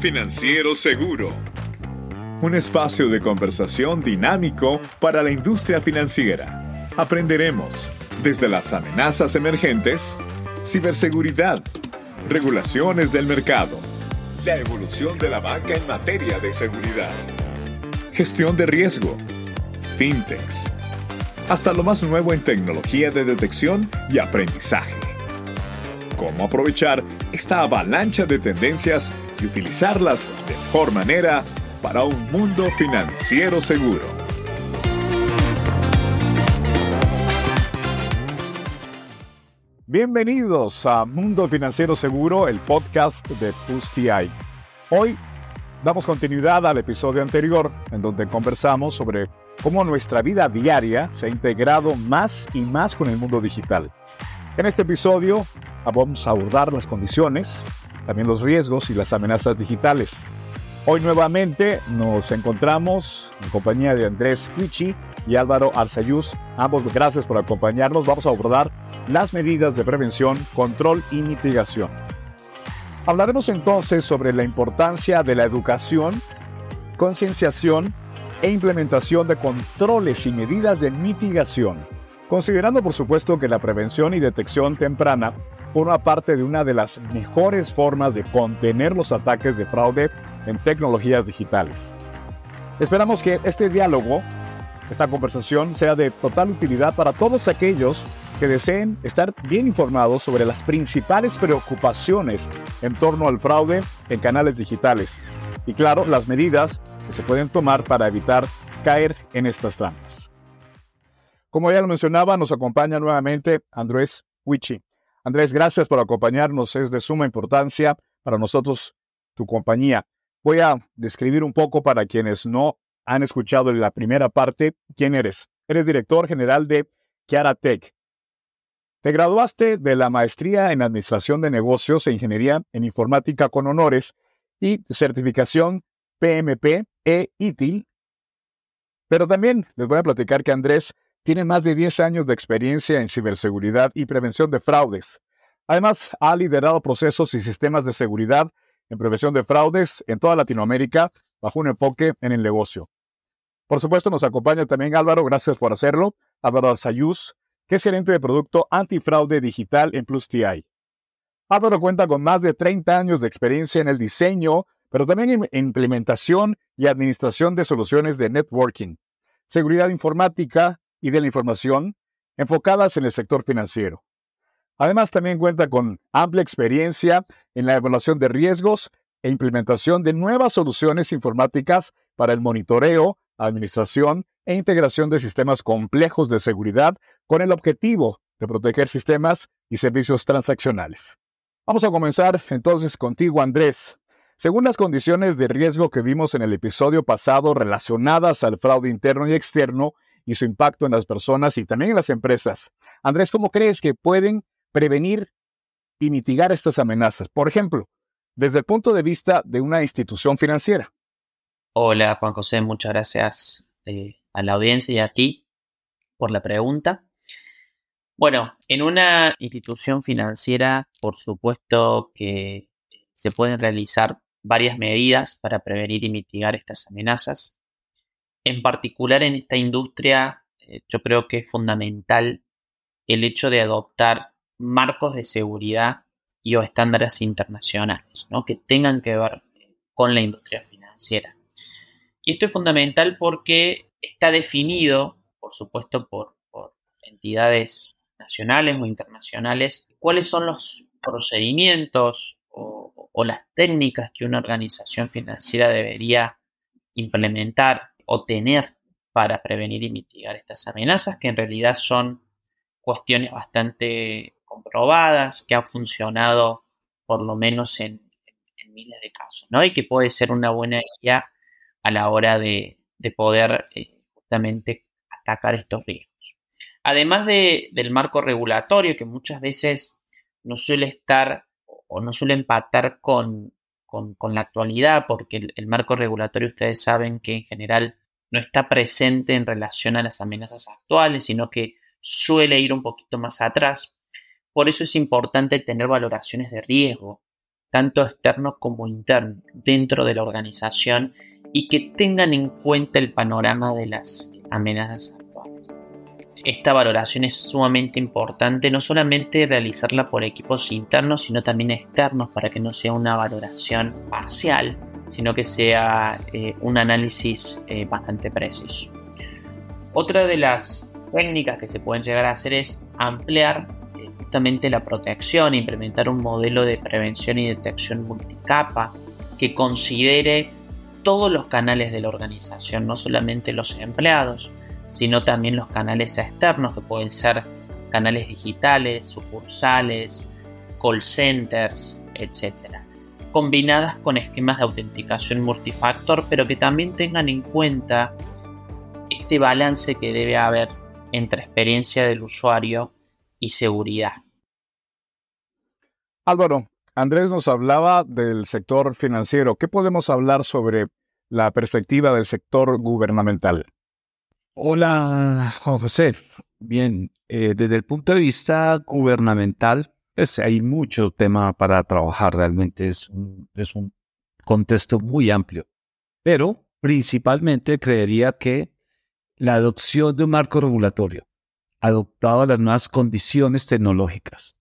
Financiero Seguro. Un espacio de conversación dinámico para la industria financiera. Aprenderemos desde las amenazas emergentes, ciberseguridad, regulaciones del mercado, la evolución de la banca en materia de seguridad, gestión de riesgo, fintechs, hasta lo más nuevo en tecnología de detección y aprendizaje. Cómo aprovechar esta avalancha de tendencias y utilizarlas de mejor manera para un mundo financiero seguro. Bienvenidos a Mundo Financiero Seguro, el podcast de PUSTI. Hoy damos continuidad al episodio anterior, en donde conversamos sobre cómo nuestra vida diaria se ha integrado más y más con el mundo digital. En este episodio vamos a abordar las condiciones, también los riesgos y las amenazas digitales. Hoy nuevamente nos encontramos en compañía de Andrés Huichi y Álvaro Arzayuz. Ambos gracias por acompañarnos. Vamos a abordar las medidas de prevención, control y mitigación. Hablaremos entonces sobre la importancia de la educación, concienciación e implementación de controles y medidas de mitigación, considerando por supuesto que la prevención y detección temprana forma parte de una de las mejores formas de contener los ataques de fraude en tecnologías digitales. Esperamos que este diálogo, esta conversación, sea de total utilidad para todos aquellos que deseen estar bien informados sobre las principales preocupaciones en torno al fraude en canales digitales y claro, las medidas que se pueden tomar para evitar caer en estas trampas. Como ya lo mencionaba, nos acompaña nuevamente Andrés Wichi. Andrés, gracias por acompañarnos. Es de suma importancia para nosotros tu compañía. Voy a describir un poco para quienes no han escuchado la primera parte quién eres. Eres director general de Kiara Tech. Te graduaste de la maestría en Administración de Negocios e Ingeniería en Informática con honores y certificación PMP e ITIL. Pero también les voy a platicar que Andrés tiene más de 10 años de experiencia en ciberseguridad y prevención de fraudes. Además, ha liderado procesos y sistemas de seguridad en prevención de fraudes en toda Latinoamérica bajo un enfoque en el negocio. Por supuesto, nos acompaña también Álvaro, gracias por hacerlo, Álvaro Sayús, que es gerente de producto antifraude digital en Plus TI. Álvaro cuenta con más de 30 años de experiencia en el diseño, pero también en implementación y administración de soluciones de networking, seguridad informática y de la información enfocadas en el sector financiero. Además, también cuenta con amplia experiencia en la evaluación de riesgos e implementación de nuevas soluciones informáticas para el monitoreo, administración e integración de sistemas complejos de seguridad con el objetivo de proteger sistemas y servicios transaccionales. Vamos a comenzar entonces contigo, Andrés. Según las condiciones de riesgo que vimos en el episodio pasado relacionadas al fraude interno y externo y su impacto en las personas y también en las empresas, Andrés, ¿cómo crees que pueden prevenir y mitigar estas amenazas? Por ejemplo, desde el punto de vista de una institución financiera. Hola, Juan José, muchas gracias eh, a la audiencia y a ti por la pregunta. Bueno, en una institución financiera, por supuesto que se pueden realizar varias medidas para prevenir y mitigar estas amenazas. En particular en esta industria, eh, yo creo que es fundamental el hecho de adoptar marcos de seguridad y o estándares internacionales, ¿no? que tengan que ver con la industria financiera. Y esto es fundamental porque está definido, por supuesto, por, entidades nacionales o internacionales, cuáles son los procedimientos o, o las técnicas que una organización financiera debería implementar o tener para prevenir y mitigar estas amenazas, que en realidad son cuestiones bastante comprobadas, que han funcionado por lo menos en, miles de casos, ¿no? Y que puede ser una buena guía a la hora de, poder eh, justamente atacar estos riesgos. Además del marco regulatorio, que muchas veces no suele estar o no suele empatar con, la actualidad, porque el, marco regulatorio ustedes saben que en general no está presente en relación a las amenazas actuales, sino que suele ir un poquito más atrás. Por eso es importante tener valoraciones de riesgo tanto externos como internos, dentro de la organización y que tengan en cuenta el panorama de las amenazas. Esta valoración es sumamente importante, no solamente realizarla por equipos internos, sino también externos, para que no sea una valoración parcial, sino que sea eh, un análisis eh, bastante preciso. Otra de las técnicas que se pueden llegar a hacer es ampliar eh, justamente la protección, implementar un modelo de prevención y detección multicapa que considere todos los canales de la organización, no solamente los empleados, sino también los canales externos que pueden ser canales digitales, sucursales, call centers, etc. Combinadas con esquemas de autenticación multifactor, pero que también tengan en cuenta este balance que debe haber entre experiencia del usuario y seguridad. Álvaro, Andrés nos hablaba del sector financiero. ¿Qué podemos hablar sobre la perspectiva del sector gubernamental? Hola, José. Bien, eh, desde el punto de vista gubernamental, pues hay mucho tema para trabajar. Realmente es es un contexto muy amplio. Pero principalmente creería que la adopción de un marco regulatorio adoptado a las nuevas condiciones tecnológicas.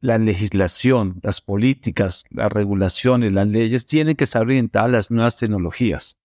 La legislación, las políticas, las regulaciones, las leyes tienen que estar orientadas a las nuevas tecnologías.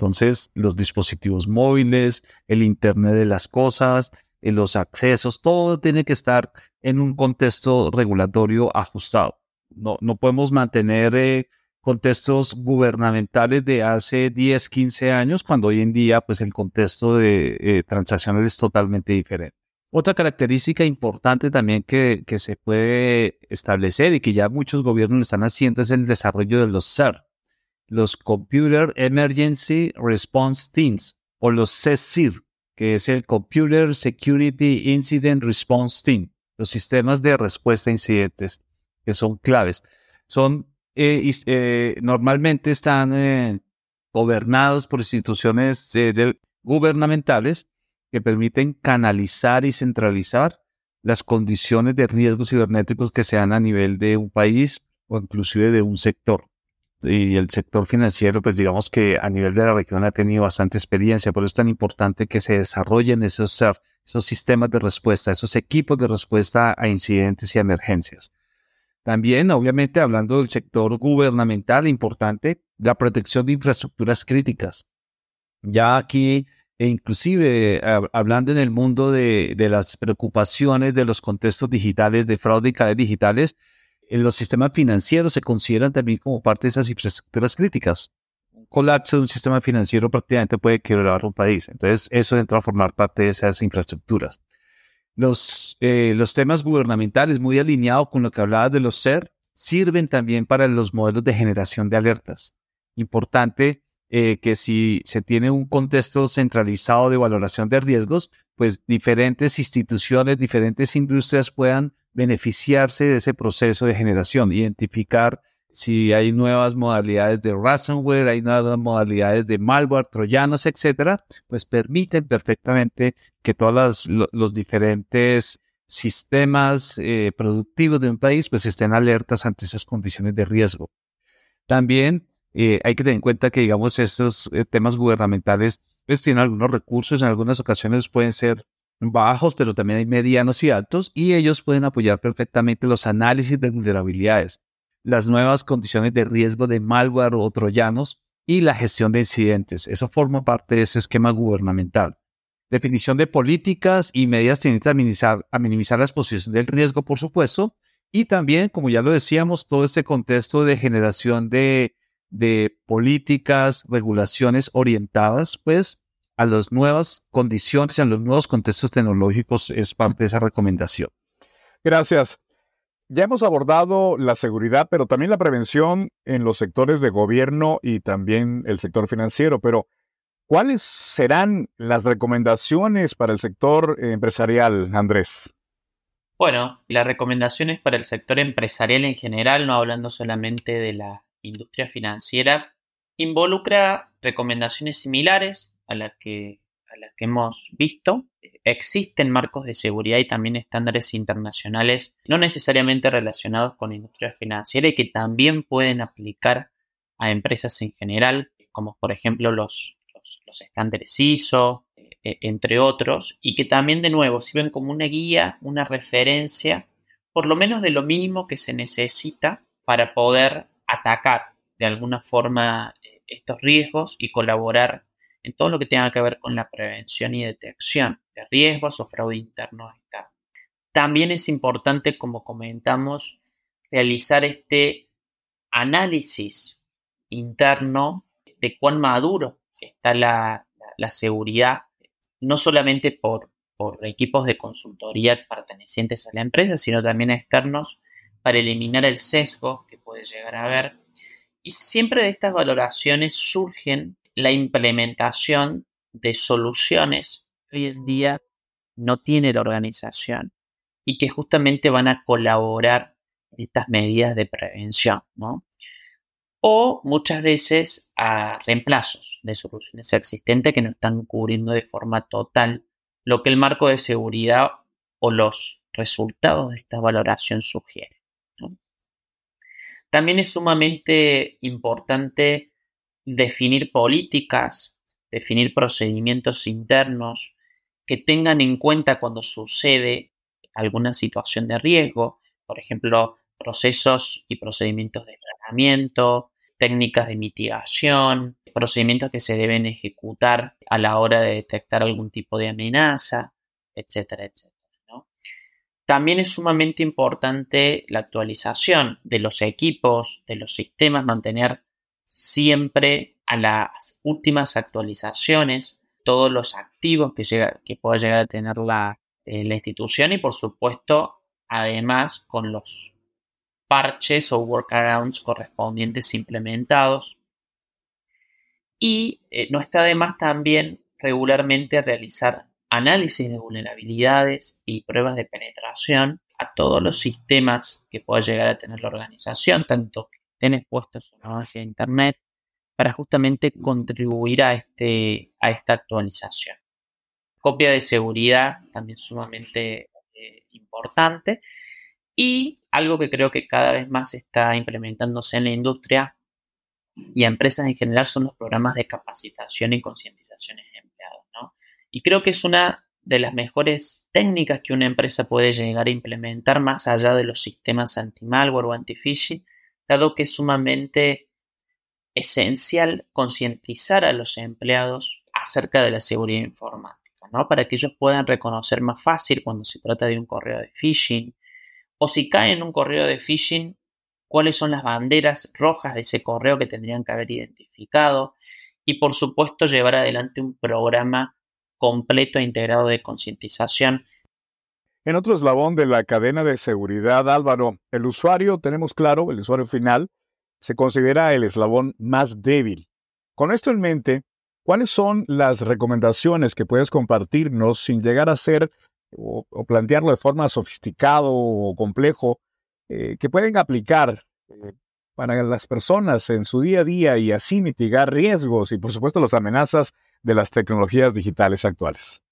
Entonces, los dispositivos móviles, el Internet de las Cosas, eh, los accesos, todo tiene que estar en un contexto regulatorio ajustado. No, no podemos mantener eh, contextos gubernamentales de hace 10, 15 años, cuando hoy en día pues el contexto de eh, transacciones es totalmente diferente. Otra característica importante también que, que, se puede establecer y que ya muchos gobiernos están haciendo es el desarrollo de los CER, los Computer Emergency Response Teams o los CESIR, que es el Computer Security Incident Response Team, los sistemas de respuesta a incidentes que son claves. Son eh, eh, normalmente están eh, gobernados por instituciones gubernamentales que permiten canalizar y centralizar las condiciones de riesgos cibernéticos que se dan a nivel de un país o inclusive de un sector. Y el sector financiero, pues digamos que a nivel de la región ha tenido bastante experiencia, por eso es tan importante que se desarrollen esos, esos sistemas de respuesta, esos equipos de respuesta a incidentes y emergencias. También, obviamente, hablando del sector gubernamental, importante, la protección de infraestructuras críticas. Ya aquí, e inclusive hablando en el mundo de, las preocupaciones de los contextos digitales, de fraude y cadenas digitales, los sistemas financieros se consideran también como parte de esas infraestructuras críticas. Un colapso de un sistema financiero prácticamente puede quebrar un país. Entonces, eso entra a formar parte de esas infraestructuras los, eh, los temas gubernamentales, muy alineados con lo que hablabas de los SER, sirven también para los modelos de generación de alertas. Importante eh, que si se tiene un contexto centralizado de valoración de riesgos, pues diferentes instituciones, diferentes industrias puedan beneficiarse de ese proceso de generación, identificar si hay nuevas modalidades de ransomware, hay nuevas modalidades de malware, troyanos, etcétera, pues permiten perfectamente que todos los diferentes sistemas eh, productivos de un país pues estén alertas ante esas condiciones de riesgo. También eh, hay que tener en cuenta que, digamos, estos eh, temas gubernamentales pues tienen algunos recursos, en algunas ocasiones pueden ser bajos, pero también hay medianos y altos, y ellos pueden apoyar perfectamente los análisis de vulnerabilidades las nuevas condiciones de riesgo de malware o troyanos y la gestión de incidentes. Eso forma parte de ese esquema gubernamental. Definición de políticas y medidas tendentes a a minimizar la exposición del riesgo, por supuesto, y también, como ya lo decíamos, todo este contexto de generación de, de políticas, regulaciones orientadas, pues, a las nuevas condiciones, a los nuevos contextos tecnológicos es parte de esa recomendación. Gracias. Ya hemos abordado la seguridad, pero también la prevención en los sectores de gobierno y también el sector financiero. Pero, ¿cuáles serán las recomendaciones para el sector empresarial, Andrés? Bueno, las recomendaciones para el sector empresarial en general, no hablando solamente de la industria financiera, involucra recomendaciones similares a, que, a que hemos visto, existen marcos de seguridad y también estándares internacionales no necesariamente relacionados con la industria financiera y que también pueden aplicar a empresas en general, como por ejemplo los, los, estándares ISO, e, entre otros, y que también de nuevo sirven como una guía, una referencia, por lo menos de lo mínimo que se necesita para poder atacar de alguna forma eh, estos riesgos y colaborar en todo lo que tenga que ver con la prevención y detección de riesgos o fraude interno También es importante, como comentamos, realizar este análisis interno de cuán maduro está la, seguridad, no solamente por, por equipos de consultoría pertenecientes a la empresa, sino también externos para eliminar el sesgo que puede llegar a haber. Y siempre de estas valoraciones surgen la implementación de soluciones que hoy en día no tiene la organización y que justamente van a colaborar en estas medidas de prevención, ¿no? O muchas veces a reemplazos de soluciones existentes que no están cubriendo de forma total lo que el marco de seguridad o los resultados de esta valoración sugieren. También es sumamente importante definir políticas, definir procedimientos internos que tengan en cuenta cuando sucede alguna situación de riesgo, por ejemplo, procesos y procedimientos de tratamiento, técnicas de mitigación, procedimientos que se deben ejecutar a la hora de detectar algún tipo de amenaza, etcétera, etcétera. También es sumamente importante la actualización de los equipos, de los sistemas, mantener siempre a las últimas actualizaciones, todos los activos que, llega, que pueda llegar a tener la, eh, la institución y por supuesto además con los parches o workarounds correspondientes implementados. Y eh, no está de más también regularmente realizar análisis de vulnerabilidades y pruebas de penetración a todos los sistemas que pueda llegar a tener la organización, tanto estén expuestos o no hacia Internet para justamente contribuir a, este, a esta actualización. Copia de seguridad también sumamente eh, importante y algo que creo que cada vez más está implementándose en la industria y a empresas en general son los programas de capacitación y concientización de empleados. Y creo que es una de las mejores técnicas que una empresa puede llegar a implementar más allá de los sistemas anti-malware o anti-phishing, dado que es sumamente esencial concientizar a los empleados acerca de la seguridad informática, ¿no? Para que ellos puedan reconocer más fácil cuando se trata de un correo de phishing o si cae en un correo de phishing, cuáles son las banderas rojas de ese correo que tendrían que haber identificado y por supuesto llevar adelante un programa completo e integrado de concientización en otro eslabón de la cadena de seguridad, Álvaro, el usuario, tenemos claro, el usuario final, se considera el eslabón más débil. Con esto en mente, ¿cuáles son las recomendaciones que puedes compartirnos sin llegar a ser o, plantearlo de forma sofisticado o complejo, eh, que pueden aplicar eh, para las personas en su día a día y así mitigar riesgos y por supuesto las amenazas de las tecnologías digitales actuales?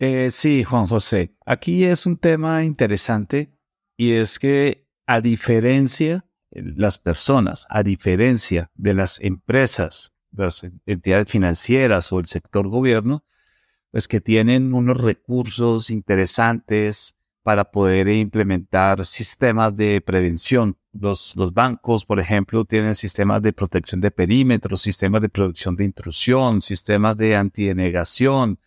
Eh, sí, Juan José. Aquí es un tema interesante y es que a diferencia las personas, a diferencia de las empresas, las entidades financieras o el sector gobierno, pues que tienen unos recursos interesantes para poder implementar sistemas de prevención. Los, los bancos, por ejemplo, tienen sistemas de protección de perímetros, sistemas de producción de intrusión, sistemas de antidenegación,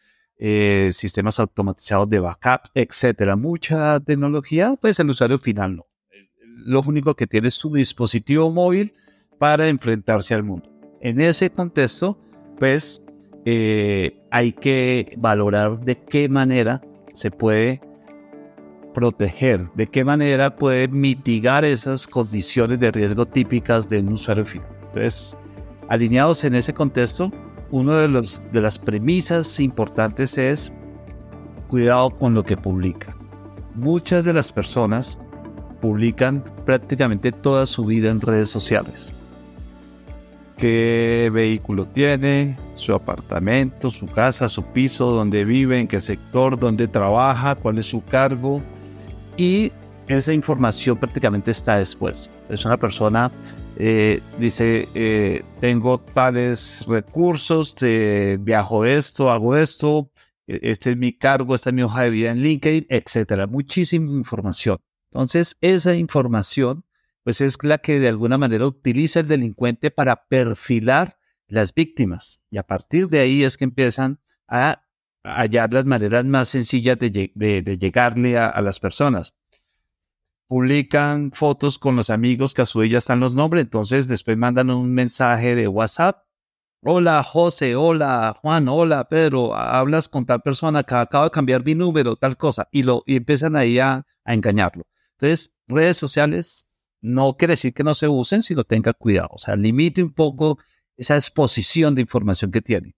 eh, sistemas automatizados de backup, etcétera. Mucha tecnología, pues el usuario final no. Lo único que tiene es su dispositivo móvil para enfrentarse al mundo. En ese contexto, pues eh, hay que valorar de qué manera se puede proteger, de qué manera puede mitigar esas condiciones de riesgo típicas de un usuario final. Entonces, alineados en ese contexto, una de, los, de las premisas importantes es cuidado con lo que publica. Muchas de las personas publican prácticamente toda su vida en redes sociales. qué vehículo tiene, su apartamento, su casa, su piso, dónde vive, en qué sector, dónde trabaja, cuál es su cargo. Y esa información prácticamente está después. Es una persona, eh, dice, eh, tengo tales recursos, eh, viajo esto, hago esto, e, este es mi cargo, esta es mi hoja de vida en LinkedIn, etcétera. Muchísima información. Entonces, esa información, pues es la que de alguna manera utiliza el delincuente para perfilar las víctimas. Y a partir de ahí es que empiezan a hallar las maneras más sencillas de, llegarle a las personas publican fotos con los amigos que a su ya están los nombres, entonces después mandan un mensaje de WhatsApp. Hola José, hola Juan, hola Pedro, hablas con tal persona que acaba de cambiar mi número, tal cosa, y, lo, y empiezan ahí a, a engañarlo. Entonces, redes sociales no quiere decir que no se usen, sino tenga cuidado, o sea, limite un poco esa exposición de información que tiene.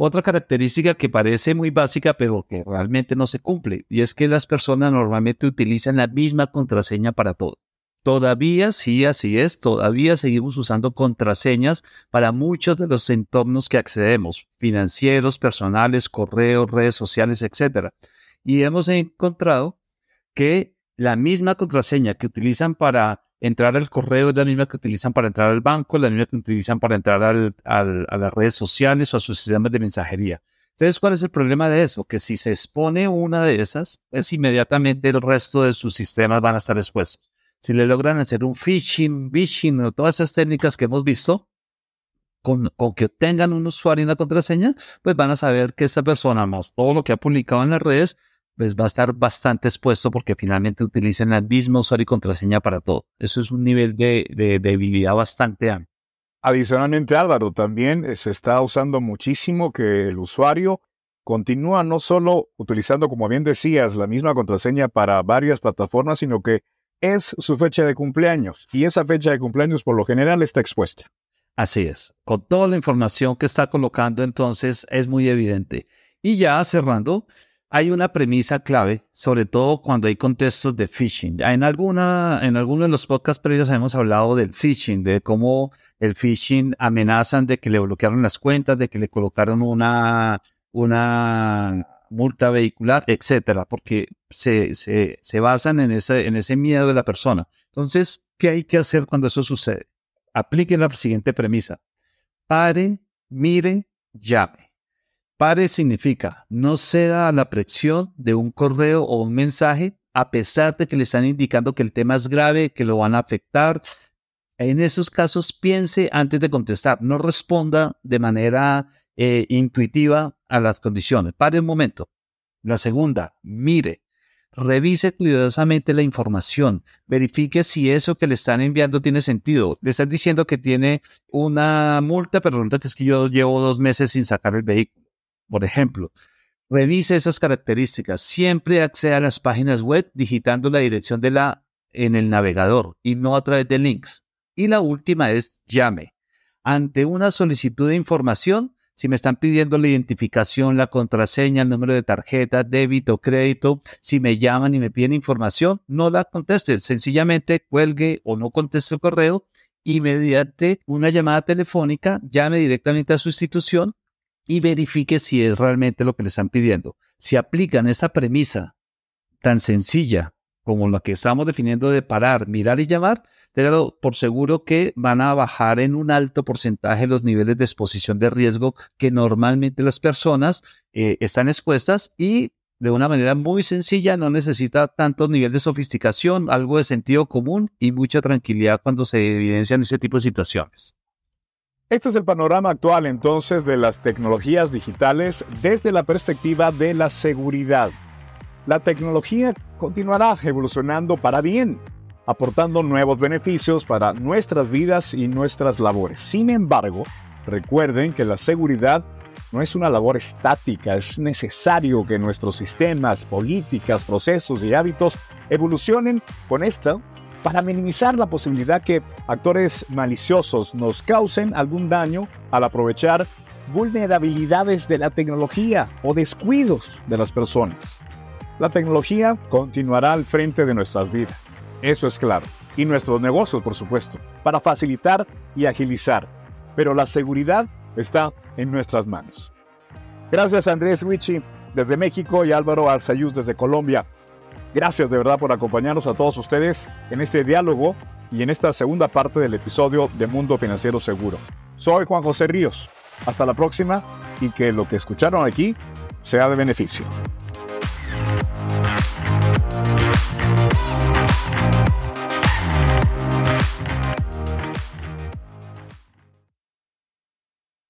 Otra característica que parece muy básica, pero que realmente no se cumple, y es que las personas normalmente utilizan la misma contraseña para todo. Todavía, sí, así es, todavía seguimos usando contraseñas para muchos de los entornos que accedemos, financieros, personales, correos, redes sociales, etc. Y hemos encontrado que la misma contraseña que utilizan para entrar al correo es la misma que utilizan para entrar al banco, es la misma que utilizan para entrar a las redes sociales o a sus sistemas de mensajería. Entonces, ¿cuál es el problema de eso? Que si se expone una de esas, pues inmediatamente el resto de sus sistemas van a estar expuestos. Si le logran hacer un phishing, phishing o todas esas técnicas que hemos visto, con, con, que obtengan un usuario y una contraseña, pues van a saber que esta persona, más todo lo que ha publicado en las redes, pues va a estar bastante expuesto porque finalmente utilizan el mismo usuario y contraseña para todo. Eso es un nivel de, debilidad bastante amplio. Adicionalmente, Álvaro, también eh, se está usando muchísimo que el usuario continúa no solo utilizando, como bien decías, la misma contraseña para varias plataformas, sino que es su fecha de cumpleaños y esa fecha de cumpleaños por lo general está expuesta. Así es. Con toda la información que está colocando, entonces es muy evidente. Y ya cerrando, hay una premisa clave, sobre todo cuando hay contextos de phishing. En alguna, en alguno de los podcasts previos hemos hablado del phishing, de cómo el phishing amenazan de que le bloquearon las cuentas, de que le colocaron una, una multa vehicular, etcétera, porque se, se, se basan en ese, en ese miedo de la persona. Entonces, ¿qué hay que hacer cuando eso sucede? Apliquen la siguiente premisa. Pare, mire, llame. Pare significa no ceda a la presión de un correo o un mensaje a pesar de que le están indicando que el tema es grave, que lo van a afectar. En esos casos piense antes de contestar, no responda de manera eh, intuitiva a las condiciones. Pare un momento. La segunda, mire, revise cuidadosamente la información, verifique si eso que le están enviando tiene sentido. Le están diciendo que tiene una multa, pero resulta que es que yo llevo dos meses sin sacar el vehículo. Por ejemplo, revise esas características. Siempre acceda a las páginas web digitando la dirección en el navegador y no a través de links. Y la última es llame. Ante una solicitud de información, si me están pidiendo la identificación, la contraseña, el número de tarjeta, débito, crédito, si me llaman y me piden información, no la conteste. Sencillamente cuelgue o no conteste el correo y mediante una llamada telefónica llame directamente a su institución y verifique si es realmente lo que le están pidiendo. Si aplican esa premisa tan sencilla como la que estamos definiendo de parar, mirar y llamar, téngalo por seguro que van a bajar en un alto porcentaje los niveles de exposición de riesgo que normalmente las personas eh, están expuestas y de una manera muy sencilla, no necesita tanto nivel de sofisticación, algo de sentido común y mucha tranquilidad cuando se evidencian ese tipo de situaciones. Este es el panorama actual entonces de las tecnologías digitales desde la perspectiva de la seguridad. La tecnología continuará evolucionando para bien, aportando nuevos beneficios para nuestras vidas y nuestras labores. Sin embargo, recuerden que la seguridad no es una labor estática, es necesario que nuestros sistemas, políticas, procesos y hábitos evolucionen con esta para minimizar la posibilidad que actores maliciosos nos causen algún daño al aprovechar vulnerabilidades de la tecnología o descuidos de las personas. La tecnología continuará al frente de nuestras vidas, eso es claro, y nuestros negocios, por supuesto, para facilitar y agilizar. pero la seguridad está en nuestras manos. Gracias Andrés Wichi desde México y Álvaro Arzayuz desde Colombia. Gracias de verdad por acompañarnos a todos ustedes en este diálogo y en esta segunda parte del episodio de Mundo Financiero Seguro. Soy Juan José Ríos. Hasta la próxima y que lo que escucharon aquí sea de beneficio.